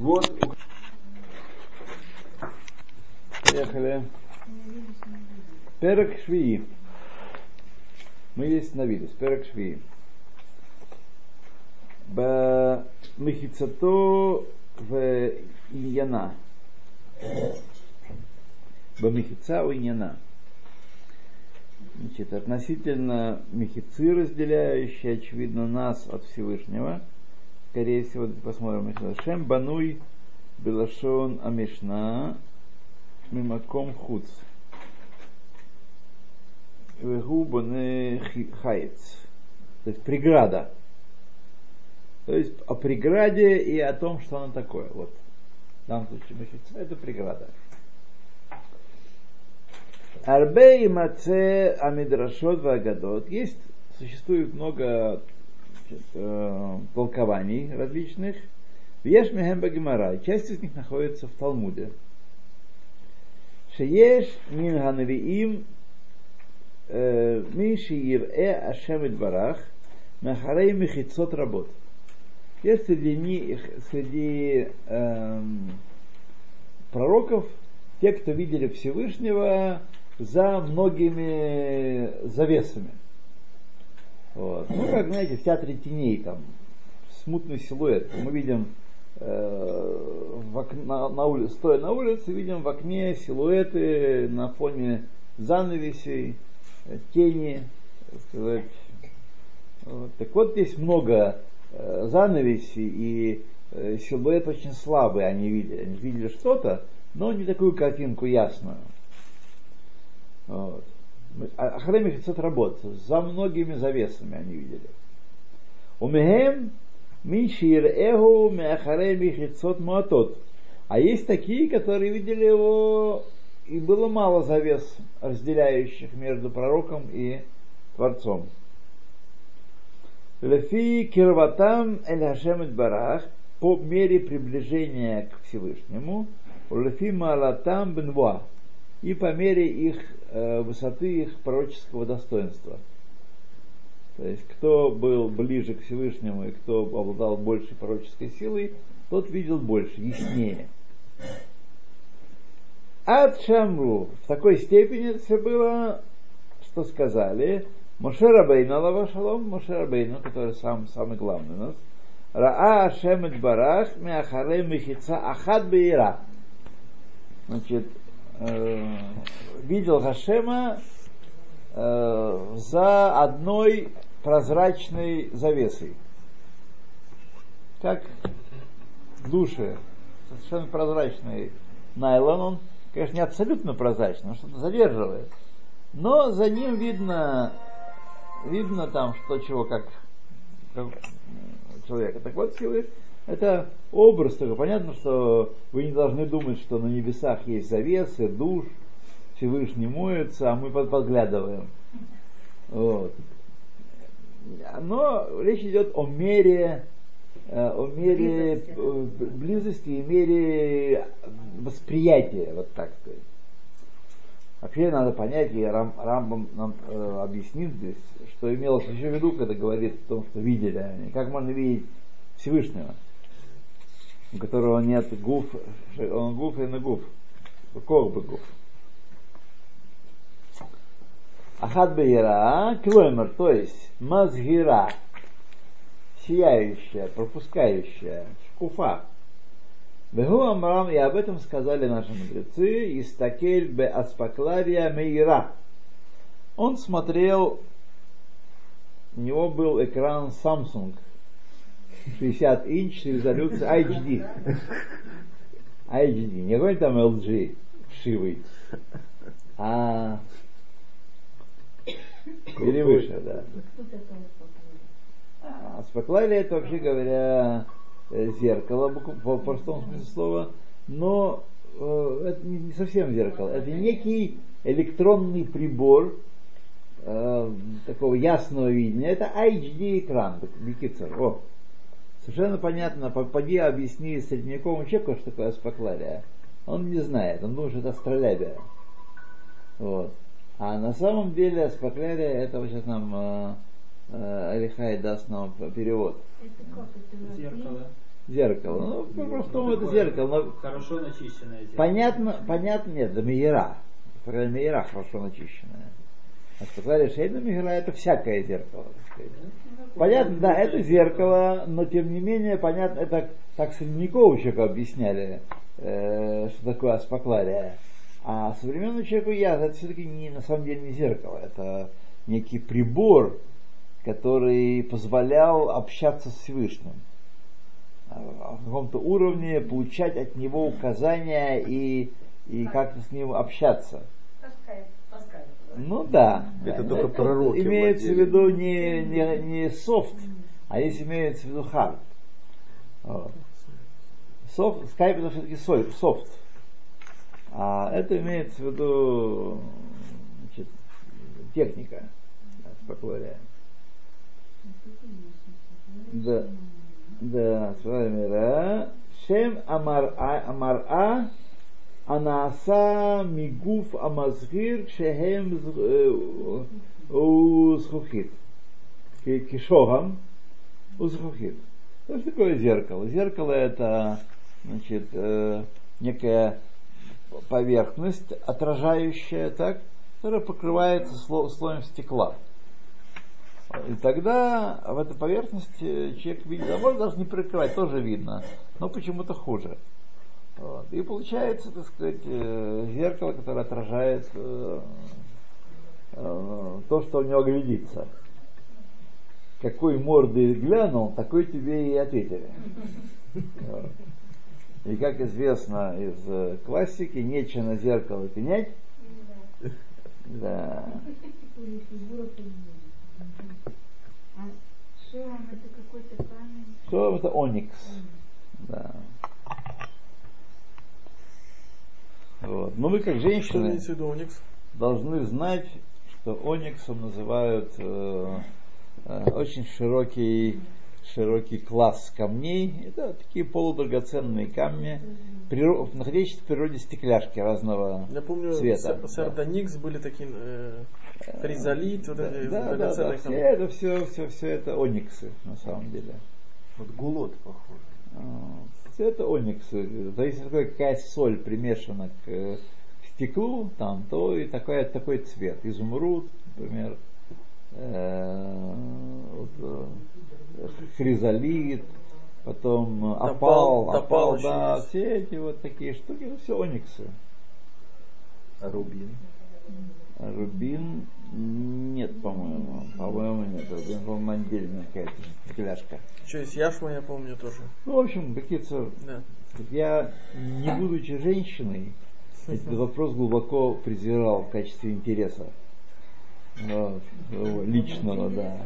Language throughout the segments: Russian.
Вот. Поехали. Перек Швии. Мы здесь на виде. Перек Швии. Б... Мехицато в Иньяна. Бамихица у Иньяна. Значит, относительно мехицы, разделяющие, очевидно, нас от Всевышнего – скорее всего, посмотрим, Шем Бануй Белашон Амишна Мимаком Хуц. Вегу Боне Хайц. То есть преграда. То есть о преграде и о том, что она такое. Вот. В данном случае мехица это преграда. Арбе и маце амидрашот вагадот. Есть, существует много э, толкований различных. Веш мехем багимара. Часть из них находится в Талмуде. Шееш мин ганавиим мин шиир э ашем барах махарей мехицот работ. Есть среди них, среди эм, пророков те, кто видели Всевышнего за многими завесами. Вот. Ну, как, знаете, в театре теней, там, смутный силуэт. Мы видим, э, в ок- на, на улице, стоя на улице, видим в окне силуэты на фоне занавесей, э, тени, так сказать. Вот. Так вот, здесь много э, занавесей, и э, силуэт очень слабый они видели. Они видели что-то, но не такую картинку ясную. Вот. Ахрем Хицот работает. За многими завесами они видели. Умехем Мишир Эгу Меахарем Хицот Муатот. А есть такие, которые видели его, и было мало завес, разделяющих между пророком и Творцом. Лефи Кирватам Эль Барах по мере приближения к Всевышнему, Лефи Малатам Бенва и по мере их э, высоты их пророческого достоинства. То есть, кто был ближе к Всевышнему и кто обладал большей пророческой силой, тот видел больше, яснее. Ад Шамру. В такой степени все было, что сказали, Моше Рабейна Лава Шалом, Моше Рабейна, который сам, самый главный у нас, Раа Ашем Барах Меахаре Мехица Ахад Бейра. Значит, э, видел Хашема э, за одной прозрачной завесой. Как в душе, совершенно прозрачный найлон, он, конечно, не абсолютно прозрачный, он что-то задерживает. Но за ним видно, видно там, что чего, как, как человека. Так вот, силы это образ только. Понятно, что вы не должны думать, что на небесах есть завесы, душ, Всевышний моется, а мы подглядываем. Вот. Но речь идет о мере, о мере близости, близости и мере восприятия, вот так сказать. Вообще надо понять, и Рам, Рамбам нам э, объяснит здесь, что имелось еще в виду, когда говорит о том, что видели они. Как можно видеть Всевышнего, у которого нет гуф, он гуф и на гуф, кох бы гуф. Ахад бейра, клоймер, то есть мазгира, сияющая, пропускающая, шкуфа. Бегу Амрам, и об этом сказали наши мудрецы, Истакель бе аспаклария мейра. Он смотрел, у него был экран Samsung, 60 инч, резолюция HD. HD, не какой там LG вшивый, а или выше, да. А спаклария это, вообще говоря, зеркало, по простому смыслу слова, но э, это не совсем зеркало, это некий электронный прибор э, такого ясного видения, это HD экран, Бикицер. О, совершенно понятно, попади объясни средневековому человеку, что такое аспаклария. Он не знает, он думает, что это астролябия. Вот. А на самом деле аспаклярия, это вот сейчас нам э, э, Алихай даст нам перевод. Это как? Это Зеркало. Зеркало. Ну, по-простому это зеркало. Но Хорошо начищенное зеркало. понятно, понятно, нет, это мере, меера хорошо начищенная. А сказали, шейна меера это всякое зеркало. сказать. Понятно, да, это зеркало, но тем не менее, понятно, это так средневековому человеку объясняли, э, что такое аспаклария. А современному человеку я, это все-таки не, на самом деле не зеркало, это некий прибор, который позволял общаться с Всевышним. А, На каком-то уровне получать от него указания и, и как-то с ним общаться. Таскает. Таскает. Ну да. Это Да, только пророки Имеется в владели. виду не, не, не софт, а здесь имеется в виду хард. Вот. Софт, скайп это все-таки софт. А это имеется в виду значит, техника, спокойная. Да, да, с вами Ра. Шем Амара, Амара Анаса Мигуф Амазгир Шехем Узхухит. Кишогам Узхухит. Что такое зеркало? Зеркало это значит, э, некая поверхность, отражающая, так, которая покрывается сло- слоем стекла. И тогда в этой поверхности человек видит, а может даже не прикрывать, тоже видно, но почему-то хуже. Вот. И получается, так сказать, э, зеркало, которое отражает э, э, то, что у него глядится. Какой морды глянул, такой тебе и ответили. Вот. И как известно из э, классики, нечего на зеркало пенять. Да. А шелом это какой-то камень. Что это оникс? Да. Вот. Ну вы как женщины должны знать, что ониксом называют э, э, очень широкий, широкий класс камней. Это такие полудрагоценные камни, приро- находящиеся в природе стекляшки разного Я помню, цвета. С- Сарданикс были такие э, хризолит, вот Да, эти да, да, да, все это все, все, все это ониксы на самом деле. Вот гулот похож. Все это ониксы. То есть какая соль примешана к стеклу, там, то и такой, такой цвет. Изумруд, например, э, вот, э, хризолит, потом опал, топал опал, да, все эти вот такие штуки, это все ониксы. А рубин. Рубин нет, по-моему. По-моему, нет. Рубин, по-моему, отдельная какая-то стекляшка. Что есть яшма, я помню тоже. Ну, в общем, какие-то Да. Я, не будучи женщиной, этот вопрос глубоко презирал в качестве интереса. Вот, своего личного, да.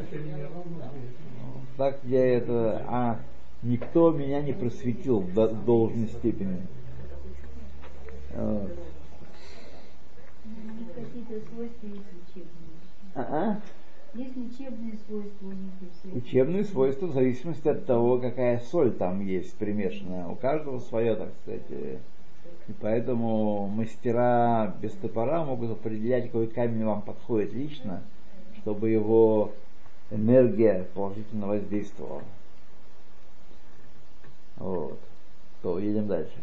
Так я это... А никто меня не просветил до должной степени. Вот. Есть учебные. Свойства у них и все. Учебные свойства в зависимости от того, какая соль там есть примешанная. У каждого свое, так сказать. э, И поэтому мастера без топора могут определять, какой камень вам подходит лично, чтобы его энергия положительно воздействовала. Вот. То едем дальше.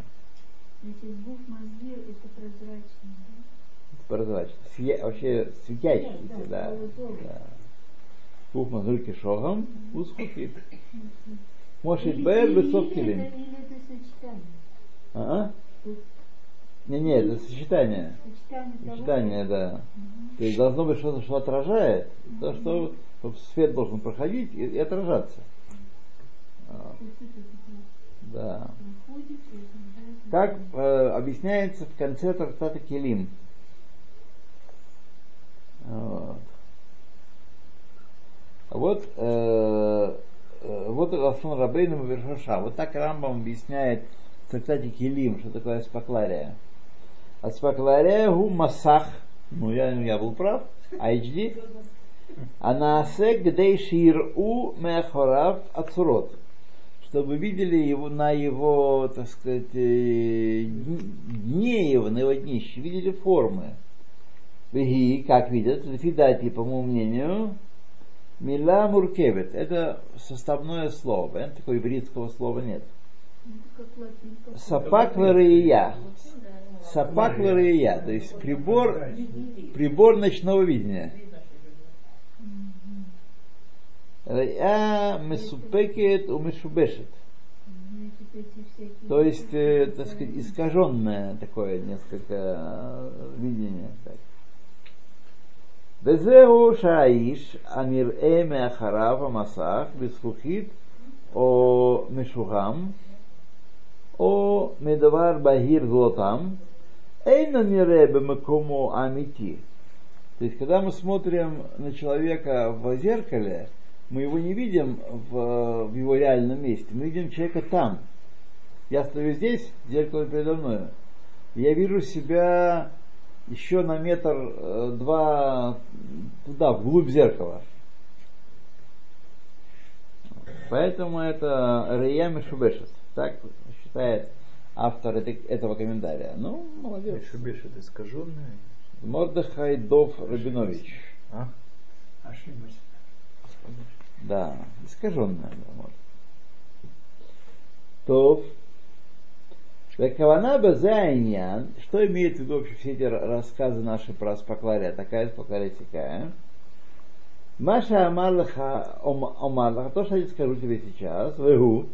Значит, бух мозги это прозрачный, да? Прозрачно. Сия- вообще светящийся, да. да. Бух мазульки шогом, узхухит. Мошит бэр или килим. А? Не, не, это сочетание. Сочетание Сочетание, да. То есть должно быть что-то, что отражает, то, что свет должен проходить и, и отражаться. А, Да. Как э, объясняется в конце трактата Келим. Вот. Вот, э, э, вот Лафон Рабейну Вершаша. Вот так Рамбам объясняет в трактате Келим, что такое аспаклария. Аспаклария гу масах. Ну, я, я был прав. HD. Анаасе гдей ширу меахорав ацурот. Чтобы видели его на его, так сказать, э, дне его, на его днище, видели формы. Веги, как видят, лифидати, по моему мнению, Мила муркевит. Это составное слово. Понятно, такого ивритского слова нет. Сапак лария. Сапак лария, то есть прибор, прибор ночного видения. Рая месупекет у мешубешет. Значит, эти всякие... То есть, э, так сказать, искаженное такое несколько э, видение. Так. Везеу шаиш амир эме ахарав амасах бисхухит о мешугам о медавар багир злотам эйна мире бемакому амити. То есть, когда мы смотрим на человека в зеркале, мы его не видим в, в его реальном месте, мы видим человека там. Я стою здесь, зеркало передо мной. Я вижу себя еще на метр э, два туда, вглубь зеркала. Поэтому это Рия Мишубешет. Так считает автор этого комментария. Ну, молодец. Мишубеш это искаженное. Мордыхай Дов Рабинович. А? Ошиблась. Да, искаженная. Да, может. Кавана Базайнян, что имеет в виду вообще все эти ра- рассказы наши про Аспаклария, такая Аспаклария такая. Маша Амарлаха Омарлаха, то, что я скажу тебе сейчас, вегу,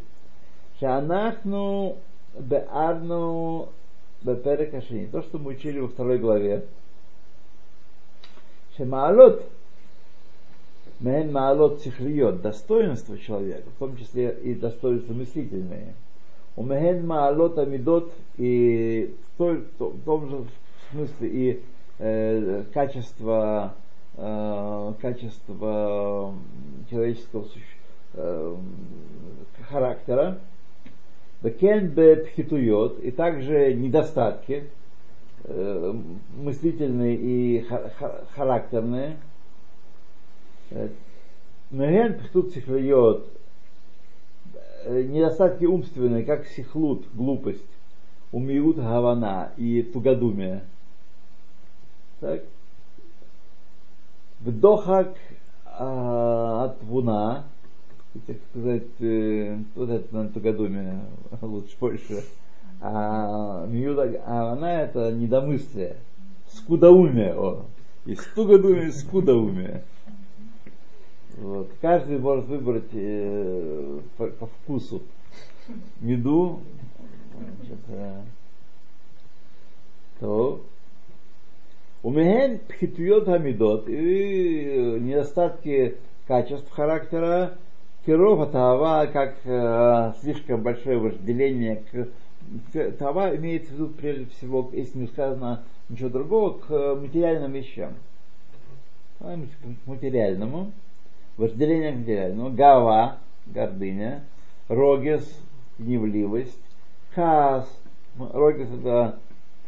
Шанахну Беарну Беперек Ашини, то, что мы учили во второй главе, Шемаалот Мен маалот цихлиот, достоинство человека, в том числе и достоинства мыслительные. У мehen маалот амидот и в, том же смысле и э, качество, э, качество человеческого э, характера. Бекен бе пхитуйот, и также недостатки э, мыслительные и ха- ха- характерные. Меген пхтут сихлиот, э, недостатки умственные, как сихлут, глупость, умиют гавана и тугодумие. Так. Вдохак а, от вуна, так сказать, э, вот это на тугодумие лучше больше. А миют гавана это недомыслие, скудоумие. О. И тугодумие, и скудоумие. Вот. Каждый может выбрать э, по, по вкусу меду. Э, то у Меген пхитует хамидот и недостатки качеств характера Кирова Тава, как э, слишком большое вожделение к, Тава имеется в виду прежде всего, если не сказано ничего другого, к э, материальным вещам. К материальному вожделение к материальному, гава, гордыня, рогес, гневливость, каас, м, рогес это,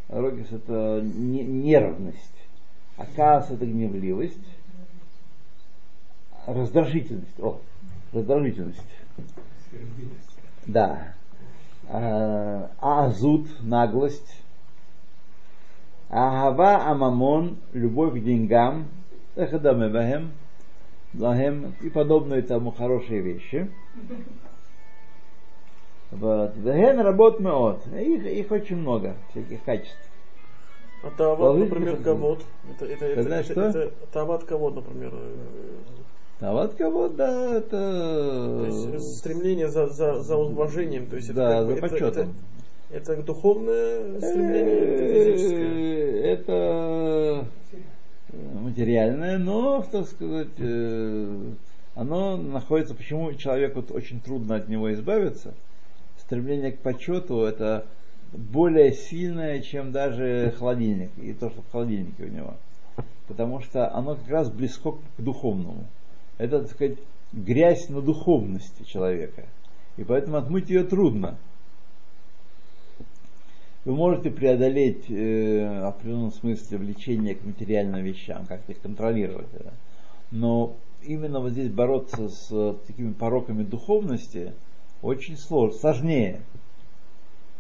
рогес это не- нервность, а каас это гневливость, раздражительность, о, раздражительность, да, А, азут, наглость, Агава Амамон, любовь к деньгам, Эхадамебахем, Лахем и подобные тому хорошие вещи. Вот. Веген работ меот. Их, их очень много, всяких качеств. А тават, например, кавод. Это, это, это, знаешь, это, что? это тават кавод, например. э, вот кого, да, То есть это... стремление за, за, за уважением. То есть это, Да, бы- за это, почетом. это, это духовное стремление, это физическое. Э, Это материальное, но, так сказать, э, оно находится, почему человеку очень трудно от него избавиться. Стремление к почету это более сильное, чем даже холодильник, и то, что в холодильнике у него. Потому что оно как раз близко к духовному. Это, так сказать, грязь на духовности человека. И поэтому отмыть ее трудно. Вы можете преодолеть э, в определенном смысле влечение к материальным вещам, как-то их контролировать. да. Но именно вот здесь бороться с э, такими пороками духовности очень сложно, сложнее.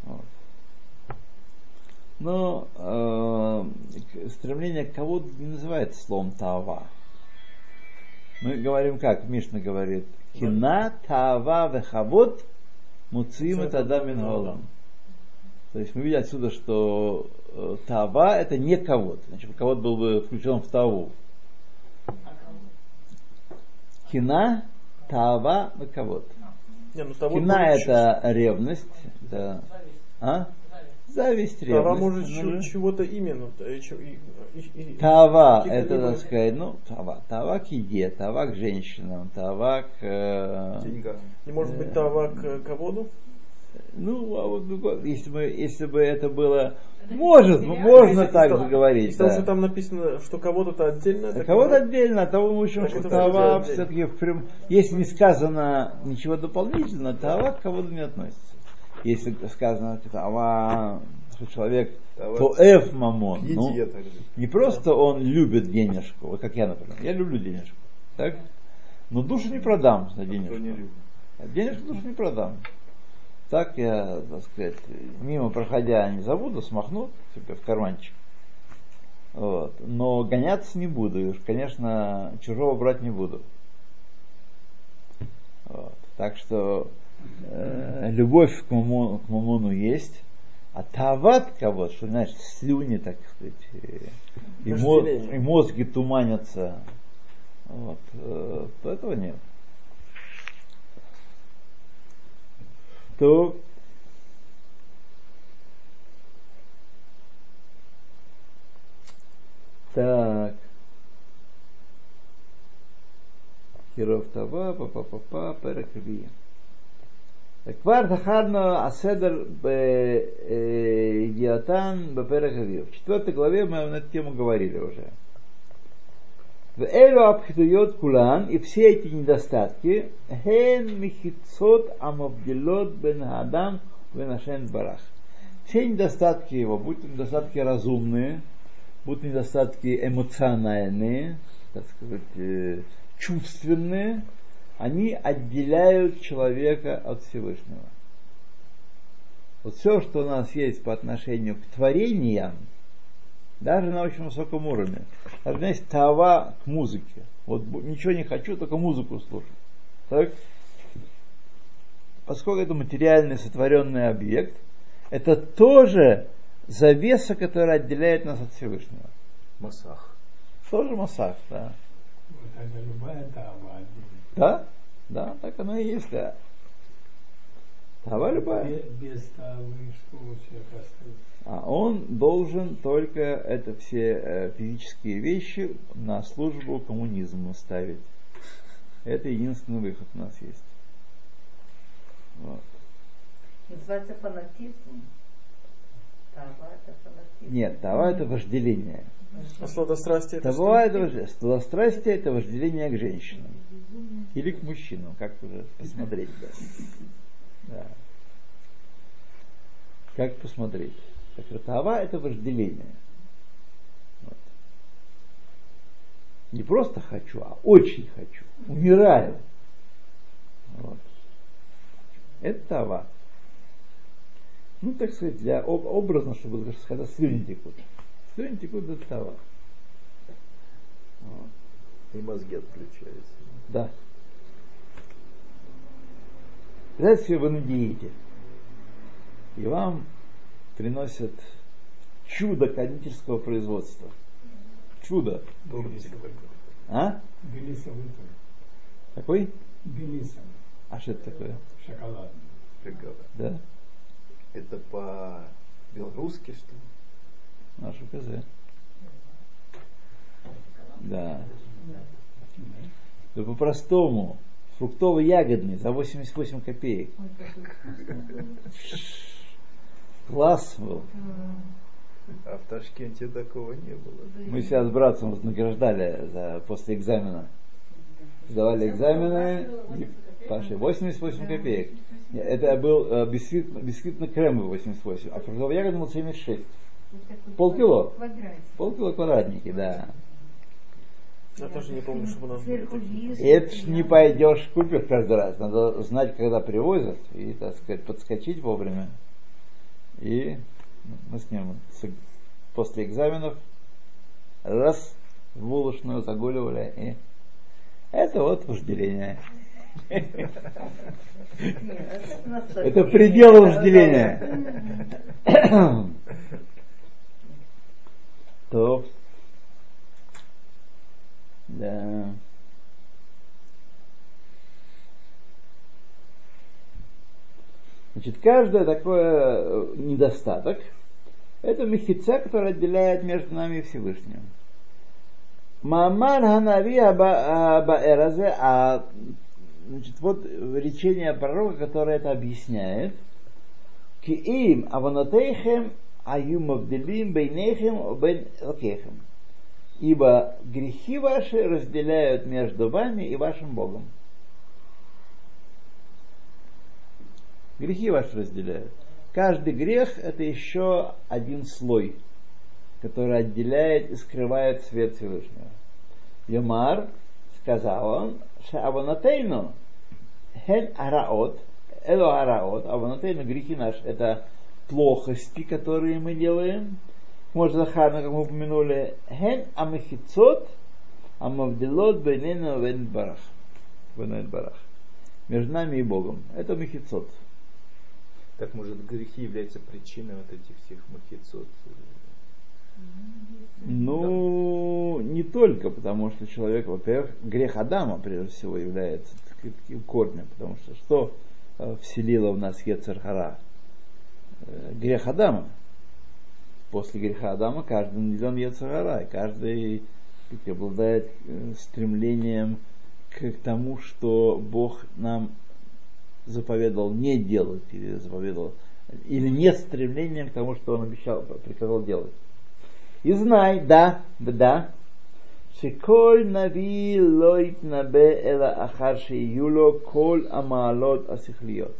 Вот. Но э, стремление к кого-то не называется словом тава. Мы говорим как, Мишна говорит, кина, тава, вехавод, Муцим это Адам мин Гаолам. То есть мы видим отсюда, что э, Тава это не кого Значит, кого был бы включен в Таву. Кина, Тава, на кого Не, ну того Кина может это ревность. Да. А? Зависть, ревность. Тава может Ну, чего-то именно. э, Тава, это, так сказать, ну, тава. Тава к еде, тава к женщинам, тава к... э, Деньгам. Не может быть тава к ководу? Ну, а вот, если бы, если бы это было... Может, можно так же говорить. Если да. уже там написано, что кого-то отдельно, А кого-то отдельно, а того мы учим, Так что тава все-таки прям, если не сказано ничего дополнительно, тава к кого-то не относится. Если сказано тава, что человек Тава то эф мамон, ну, не просто он любит денежку, вот как я, например, я люблю денежку, так? Но душу не продам за денежку. А Денежку душу не продам. Так я, так сказать, мимо проходя не забуду, смахну себе в карманчик. Вот. Но гоняться не буду. И уж, конечно, чужого брать не буду. Вот. Так что э, любовь к мамону, к мамону есть, а тават кого, что значит слюни, так сказать, и, мо- Вожделение. и мозги туманятся, вот, э, то этого нет. То так. Киров Тава, папа папа, перек Рви. כבר זכרנו הסדר בידיעתן בפרק רביעי. В четвертой главе мы на эту тему говорили уже. В элю абхидует кулан и все эти недостатки хен михицот амавдилот бен адам бен ашен барах. Все недостатки его, будь недостатки разумные, будь недостатки эмоциональные, так сказать, чувственные, они отделяют человека от Всевышнего. Вот все, что у нас есть по отношению к творениям, даже на очень высоком уровне. Даже у меня есть тава к музыке. Вот ничего не хочу, только музыку слушать. Так? Поскольку это материальный сотворенный объект, это тоже завеса, которая отделяет нас от Всевышнего. Масах. Тоже массаж, да. Вот это любая тава. Да? Да, так оно и есть, да. Тава любая. Без, тавы, что у человека остается. А он должен только это все э, физические вещи на службу коммунизму ставить. Это единственный выход у нас есть. Вот. Называется фанатизм. Тава это фанатизм. Нет, тава это вожделение. А сладострастие это Тава это вожделение. Сладострастие это вожделение к женщинам. Или к мужчинам, как уже посмотреть. Да. Да. Как посмотреть. Так что тава это вожделение. Вот. Не просто хочу, а очень хочу. Умираю. Вот. Это тава. Ну, так сказать, для об- образно, чтобы сказать, слюни текут. Слюни текут это тава. Вот. И мозги отключаются. Да. Представьте себе, вы на диете. И вам приносят чудо кондитерского производства. Чудо. А? Белисовый. Какой? Белисовый. А что это такое? Шоколадный. Да? Это по-белорусски, что ли? Нашу КЗ. Да. Да по-простому. Фруктово-ягодный за 88 копеек. Класс был. А в Ташкенте такого не было. Мы себя с братцем награждали за, после экзамена. Сдавали экзамены, и Паши, 88 копеек. Нет, Это был э, бисквит, бисквитно-кремовый 88, а фруктовый ягодный был 76. Полкило. Полкило квадратники, да. Я тоже не помню, чтобы у нас были такие. это ж не пойдешь купишь каждый раз. Надо знать, когда привозят, и, так сказать, подскочить вовремя. И мы с ним после экзаменов раз в булочную загуливали. И это вот вожделение. Это предел вожделения. То. Да. Значит, каждое такое э, недостаток – это мехица, который отделяет между нами и Всевышним. Мамар Ханави Абаэразе, а значит, вот речение пророка, которое это объясняет. Киим аванатейхем аюм авделим бейнехем бен лакехем. Ибо грехи ваши разделяют между вами и вашим Богом. Грехи ваши разделяют. Каждый грех это еще один слой, который отделяет и скрывает свет Всевышнего. Юмар сказал он, Шаванатейну, хен араот, эло араот, аванатейну, грехи наши, это плохости, которые мы делаем, может Захарна, как мы упомянули, хен амахицот, амавдилот бейнена вен барах. Вен барах. Между нами и Богом. Это махицот. Так может грехи являются причиной вот этих всех махицот? Ну, не только, потому что человек, во-первых, грех Адама, прежде всего, является таким корнем, потому что что э, вселило в нас Ецархара? Э, Грех Адама После греха Адама каждый наделен Ецархара, и каждый как, обладает э, стремлением к тому, что Бог нам заповедовал не делать, или заповедовал, или нет стремлением к тому, что Он обещал, приказал делать. И знай, да, да, שכל נביא לא יתנבא אלא אחר שיהיו לו כל המעלות השכליות.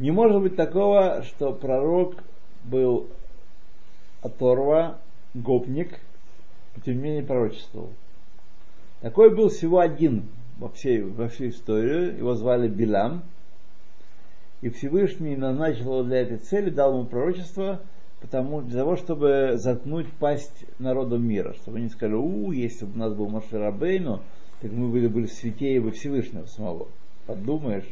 Не может быть такого, что пророк был оторва, гопник, тем не менее пророчествовал. Такой был всего один во всей, во всей истории, его звали Билам, и Всевышний назначил его для этой цели, дал ему пророчество – потому, для того, чтобы заткнуть пасть народу мира, чтобы они сказали, у, если бы у нас был Моше Рабейну, так мы были бы святее бы Всевышнего самого. Подумаешь.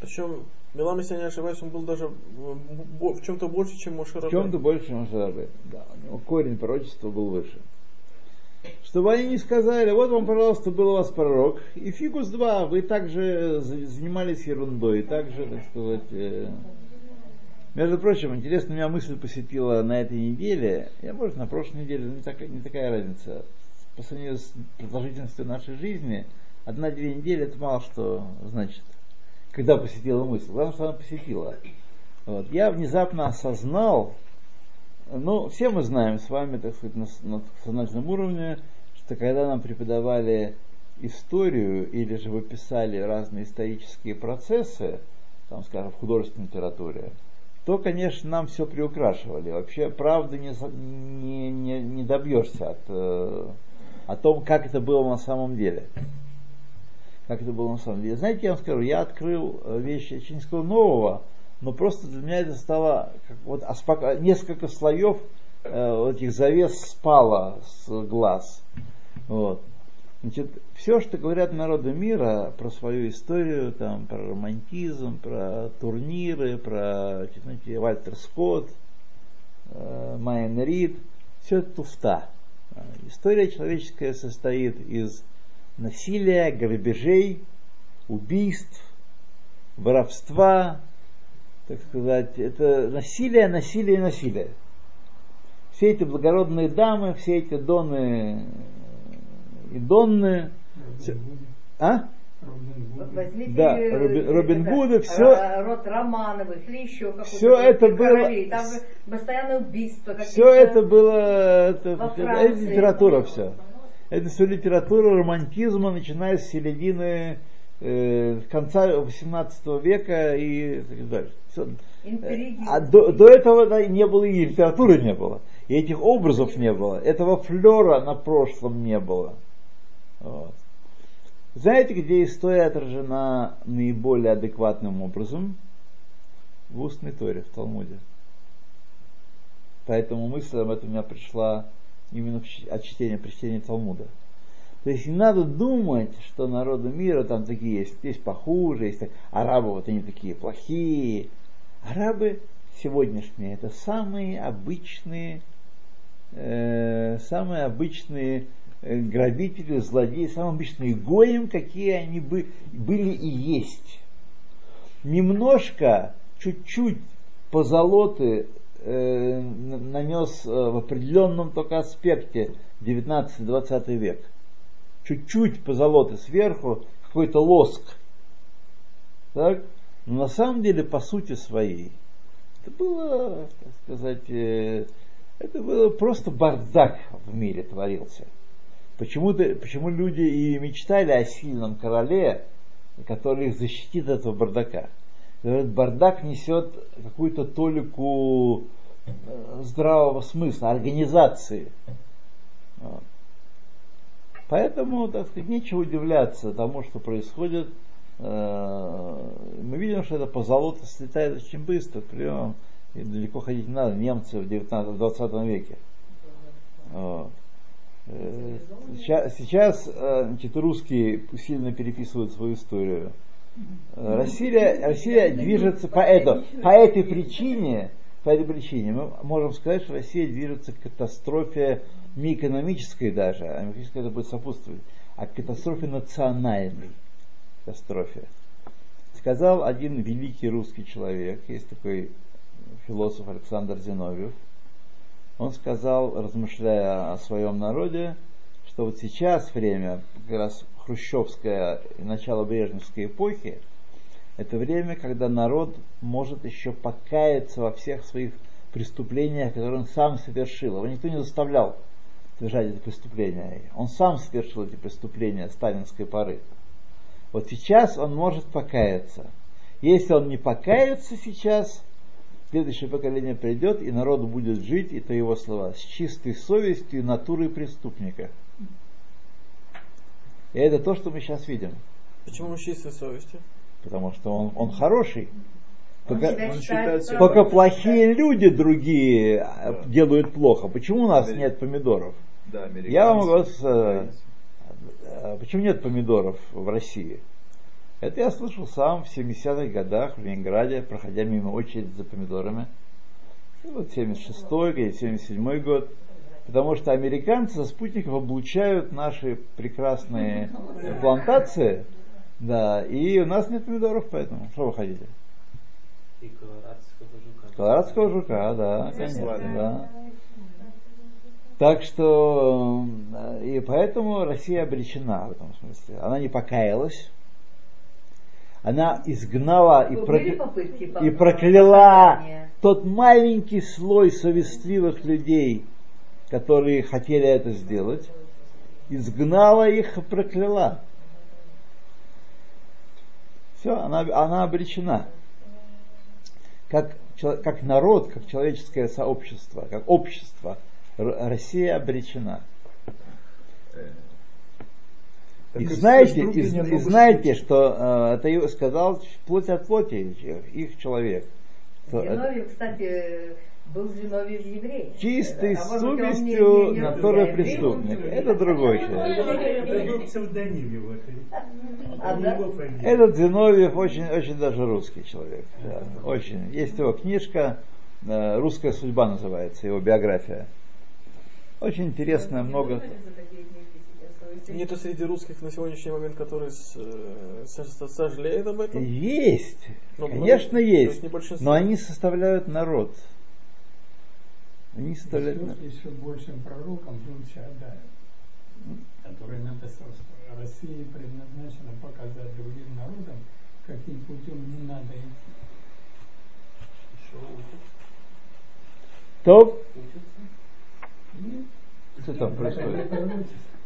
Причем Билам, если я не ошибаюсь, он был даже в, в чем-то больше, чем Моше В чем-то больше, чем Моше Рабейну. Да, у него корень пророчества был выше. Чтобы они не сказали, вот вам, пожалуйста, был у вас пророк, и фигус два, вы также занимались ерундой, также, так сказать, э, между прочим, интересно, меня мысль посетила на этой неделе, я, может, на прошлой неделе, не, так, не такая разница. По сравнению с продолжительностью нашей жизни, одна-две недели это мало что значит. Когда посетила мысль. Главное, что она посетила. Вот. Я внезапно осознал, ну, все мы знаем с вами, так сказать, на, на сознательном уровне, что когда нам преподавали историю или же выписали разные исторические процессы, там, скажем, в художественной литературе, то, конечно, нам все приукрашивали. Вообще правды не, не, не, не добьешься от, э, о том, как это было на самом деле. Как это было на самом деле. Знаете, я вам скажу, я открыл э, вещи сказал нового, но просто для меня это стало как, вот, а несколько слоев э, этих завес спало с глаз. Вот. Значит, все, что говорят народы мира про свою историю, там, про романтизм, про турниры, про знаете, Вальтер Скотт, э, Майен Рид, все это туфта. История человеческая состоит из насилия, грабежей, убийств, воровства, так сказать, это насилие, насилие, насилие. Все эти благородные дамы, все эти доны и Донны. А? Возьмите да, э, Робин, Робин это, Гуда, все, род Романовых или еще какого-то. Все это было- королей. Там же постоянно убийства. все это было, это, это литература все. Это все литература романтизма, начиная с середины э, конца 18 века и так. Интриги. А до, до этого да, не было и литературы не было, и этих образов не было, этого флера на прошлом не было. Вот. Знаете, где история отражена наиболее адекватным образом? В устной торе, в Талмуде. Поэтому мысль об этом у меня пришла именно от чтения, при чтении Талмуда. То есть не надо думать, что народы мира там такие есть, есть похуже, есть так- арабы вот они такие плохие. Арабы сегодняшние это самые обычные, э, самые обычные э, грабители, злодеи, самые обычные гоем, какие они бы, были и есть. Немножко, чуть-чуть позолоты э, нанес э, в определенном только аспекте 19-20 век. Чуть-чуть позолоты сверху, какой-то лоск. Так? Но на самом деле, по сути своей, это было, так сказать, э, это было просто бардак в мире творился. Почему-то, почему люди и мечтали о сильном короле, который их защитит от этого бардака. Говорят, бардак несет какую-то толику э, здравого смысла, организации. Вот. Поэтому, так сказать, нечего удивляться тому, что происходит. Э, Мы видим, что это позолота слетает очень быстро. Прям и далеко ходить не надо. Немцы в 19-20 веке. Вот. Э, Сейчас, сейчас значит, русские сильно переписывают свою историю. Э, Россия, Россия движется по, это, по этой причине, по этой причине мы можем сказать, что Россия движется к катастрофе не экономической даже, а экономической это будет сопутствовать, а к катастрофе национальной катастрофе. Сказал один великий русский человек, есть такой философ Александр Зиновьев, он сказал, размышляя о своем народе, что вот сейчас время, как раз хрущевское и начало брежневской эпохи, это время, когда народ может еще покаяться во всех своих преступлениях, которые он сам совершил. Его никто не заставлял совершать эти преступления. Он сам совершил эти преступления сталинской поры. Вот сейчас он может покаяться. Если он не покается сейчас, следующее поколение придет, и народ будет жить, это его слова, с чистой совестью и натурой преступника. И это то, что мы сейчас видим. Почему с чистой совестью? Потому что он, он хороший. Он Только, он считает считает себя только плохие люди другие э, Да. делают плохо. Почему у нас Амери- нет помидоров? Да. Я вам говорю, с, э, э, почему нет помидоров в России? Это я слышал сам в 70-х годах в Ленинграде, проходя мимо очереди за помидорами. Ну, Вот 76-й или 77-й год. Потому что американцы со спутников облучают наши прекрасные плантации. Да, и у нас нет помидоров, поэтому что вы хотите? И колорадского жука. Колорадского жука, да, конечно, да. Так что, э, и поэтому Россия обречена в этом смысле. Она не покаялась, она изгнала и, прокля- попытки по- и прокляла тот маленький слой совестливых людей, которые хотели это сделать, изгнала их и прокляла. Все, она, она обречена. Как, как народ, как человеческое сообщество, как общество, Россия обречена. И знаете, и, и знаете, что э, это сказал плоть от плоти их человек. Что это Зиновьев, кстати, был Зиновьев еврей. чистой А совестью натура еврей, преступник. Это другой человек. Это был псевдоним его. это А. Этот Зиновьев очень, очень даже русский человек. да, очень. Есть его книжка э, «Русская судьба» называется, его биография. Очень интересно, много... Нету среди русских на сегодняшний момент, которые с- э, со- со- сожалеют об этом? Есть, конечно ну, то есть есть, но они составляют народ. Они составляют. Христос еще большим пророком был Чаадаев, который написал, что России предназначено показать другим народам, каким путем не надо идти. То, Нет, что там происходит?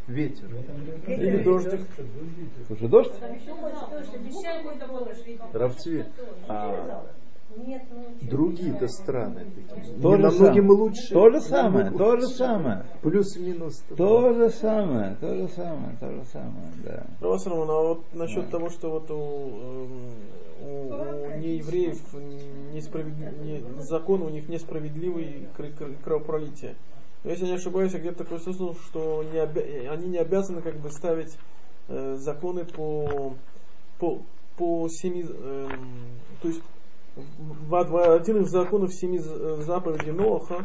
Ветер. Или дождик. Слушай, дождь? Равцвет. А другие-то страны такие. То же самое. лучше. То же самое, то же самое. Плюс-минус. То же самое, то же самое, то же самое, да. Равас Роман, а вот насчет Да. того, что вот у, эм, у, у неевреев несправед... не- закон у них несправедливый кр- кр- кровопролитие. Но если я не ошибаюсь, я где-то такой слышал, что не обя- они не обязаны как бы ставить э, законы по, по, по семи, эм, то есть в, один из законов семи заповедей Ноаха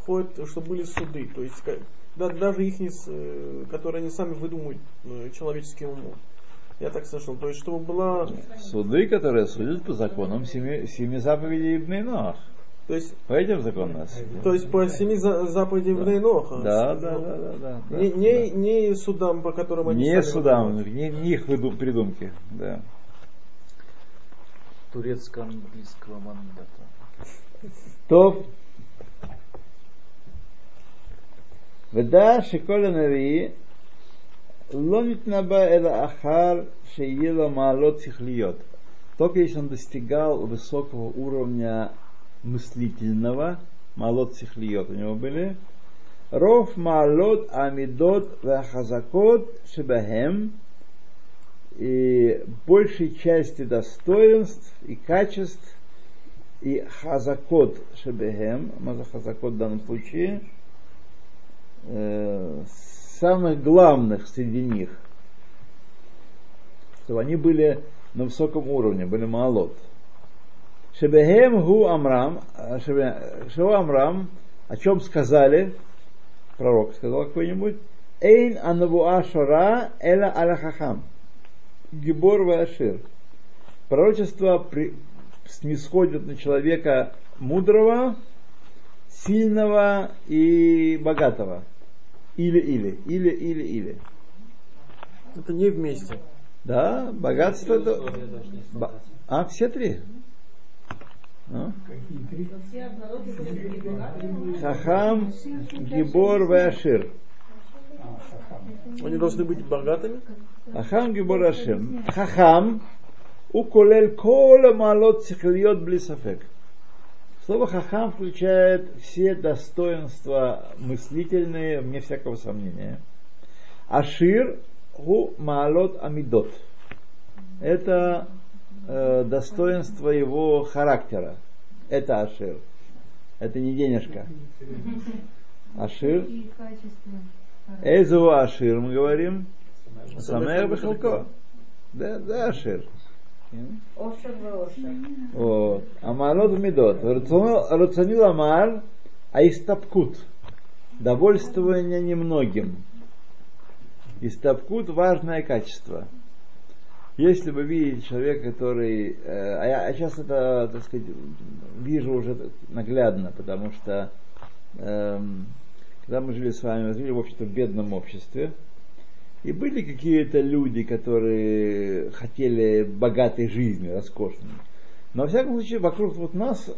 входит, что были суды, то есть да- даже их, не э, которые они сами выдумывают э, человеческим умом. Я так слышал. То есть, чтобы была... Суды, которые судят по законам семи, семи заповедей Ибн Ноах. То есть, По этим законам нас. то есть по семи за- заповедям да. Ноха. Да, да, да, да, да. да, Не, не, да. не судам, по которым они Не судам, не, не их придумки. Да Турецко-английского мандата. טוב. ודע שכל הנביא לא נתנבא אלא אחר שיהיה לו מעלות שכליות. Только если он достигал высокого уровня мыслительного, малот сихлиот у него были, ров маалот амидот вахазакот шебахем, и большей части достоинств и качеств и хазакот шебехем, хазакот в данном случае, э, самых главных среди них, чтобы они были на высоком уровне, были малот. Шебехем гу амрам, а шебе- амрам, о чем сказали, пророк сказал какой-нибудь, эйн анавуа шора эла алахахам. Гибор Вашир. Пророчество при, снисходит на человека мудрого, сильного и богатого. Или, или, или, или, или. Это не вместе. Да, богатство это... Создаться. А, все три. А? Хахам, Гибор, Вашир. А. Они должны быть богатыми. חכם גיבור השם. חכם הוא כולל כל המעלות שכליות бли ספק. Слово хахам включает все достоинства мыслительные, вне всякого сомнения. Ашир гу маалот амидот. Это э, достоинство его характера. Это Ашир. Это не денежка. Ашир. Какие качества? Эзу Ашир мы говорим. Самех Самех Бехалко. Да, да, Ашир. Ошер в ошер. Вот. המעלות ומידות. ורצונו- רצוני לומר, ההסתפקות. Довольствование немногим. Истапкут важное качество. Если вы видите человека, который... э, а я а сейчас это, так сказать, вижу уже наглядно, потому что эм, когда мы жили с вами, мы жили, в общем-то, в бедном обществе, и были какие-то люди, которые хотели богатой жизни, роскошной. Но, во всяком случае, вокруг вот нас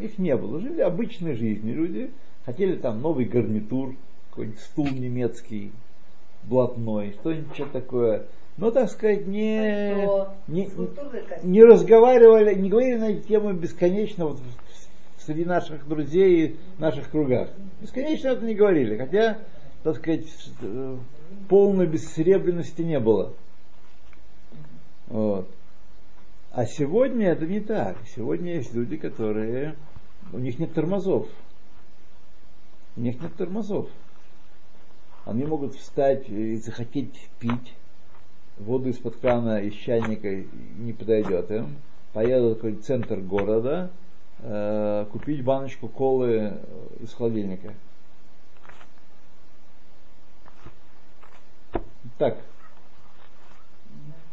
их не было. Жили обычной жизнью люди. Хотели там новый гарнитур, какой-нибудь стул немецкий, блатной, что-нибудь что такое. Но, так сказать, не, не, не разговаривали, не говорили на эти темы бесконечно вот среди наших друзей и наших кругах. Бесконечно это не говорили, хотя, так сказать, э, полной бессеребренности не было. Вот. А сегодня это не так. Сегодня есть люди, которые... У них нет тормозов. У них нет тормозов. Они могут встать и захотеть пить. Воду из-под крана, из чайника не подойдет им. Поедут в какой-нибудь центр города, э, купить баночку колы из холодильника. Так.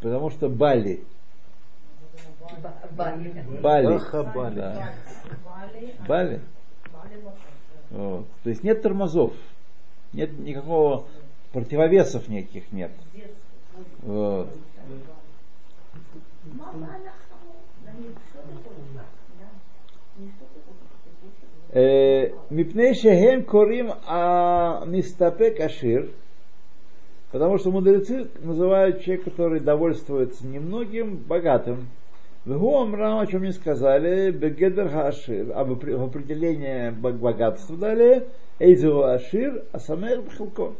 Потому что Бали. Ба- Бали. Бали. Баха Бали. Да. Бали. Вот. То есть нет тормозов. Нет никакого противовесов никаких нет. Вот. Э, מפני שהם קוראים המסתפק עשיר, Потому что мудрецы называют человека, который довольствуется немногим, богатым. В Гуам рано о чем мне сказали, Бегедер Хашир, об определении богатства далее, Эйзу Ашир, Асамер Бхалко.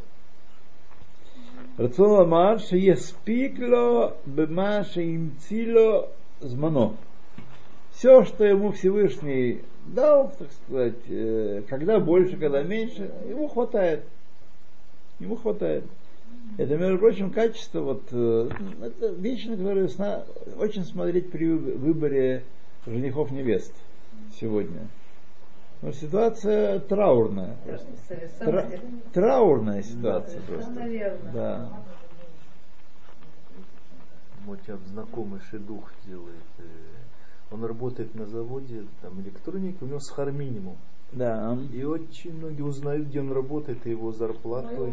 Рацион Амар, Шееспикло, Бема имцило Змано. Все, что ему Всевышний дал, так сказать, э, когда больше, когда меньше, ему хватает. Ему хватает. Это, между прочим, качество, вот, э, это вещь, на которую сна- очень смотреть при вы- выборе женихов невест сегодня. Но ситуация траурная. Тра- траурная ситуация просто. Наверное. Да. Вот я знакомый шедух делает. э, Он работает на заводе там, электроники, у него схар минимум. Да. И очень многие узнают, где он работает, и его зарплату. И,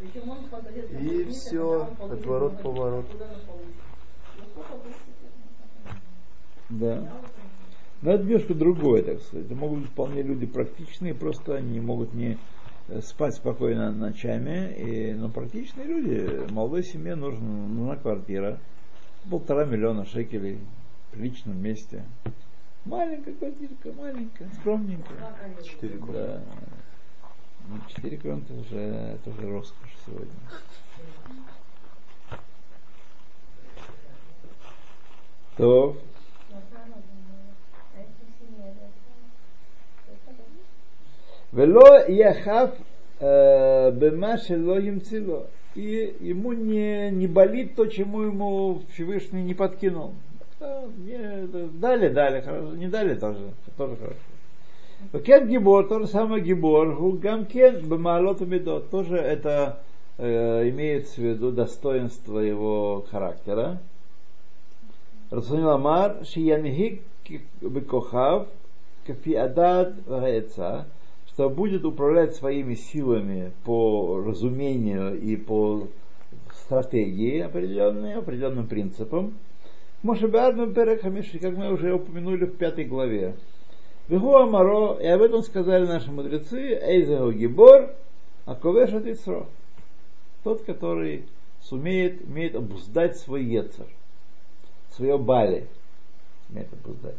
и все, отворот-поворот. Да. Но это немножко другое, так сказать. Это могут быть вполне люди практичные, просто они не могут не э, спать спокойно ночами. И, но практичные люди, молодой семье нужна, нужна квартира. Полтора миллиона шекелей в личном месте. Маленькая квартирка, маленькая, скромненькая. Четыре комнаты. Да. Ну, Четыре комнаты уже, это уже роскошь сегодня. То, Вело яхав э, бема шело. И ему не, не болит то, чему ему Всевышний не подкинул. Это дали, дали, хорошо, не дали тоже, тоже хорошо. Кен гибор, то же самое гибор, гамкен бемалот медот, тоже это имеется в виду достоинство его характера. Расунил Амар, шиянхик бекохав, кафи адат ваэца, что будет управлять своими силами по разумению и по стратегии определенной, определенным принципам. Мошебеадмем Перехамиши, как мы уже упомянули в пятой главе. Вегу Амаро, и об этом сказали наши мудрецы, Эйзегу Гибор, Аковеша Тицро. Тот, который сумеет, умеет обуздать свой ецер, свое бали, умеет обуздать.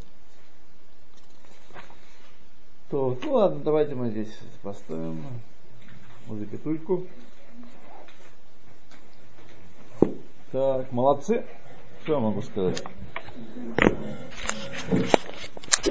То, ну ладно, давайте мы здесь поставим музыкатульку. Так, молодцы. Что я могу сказать?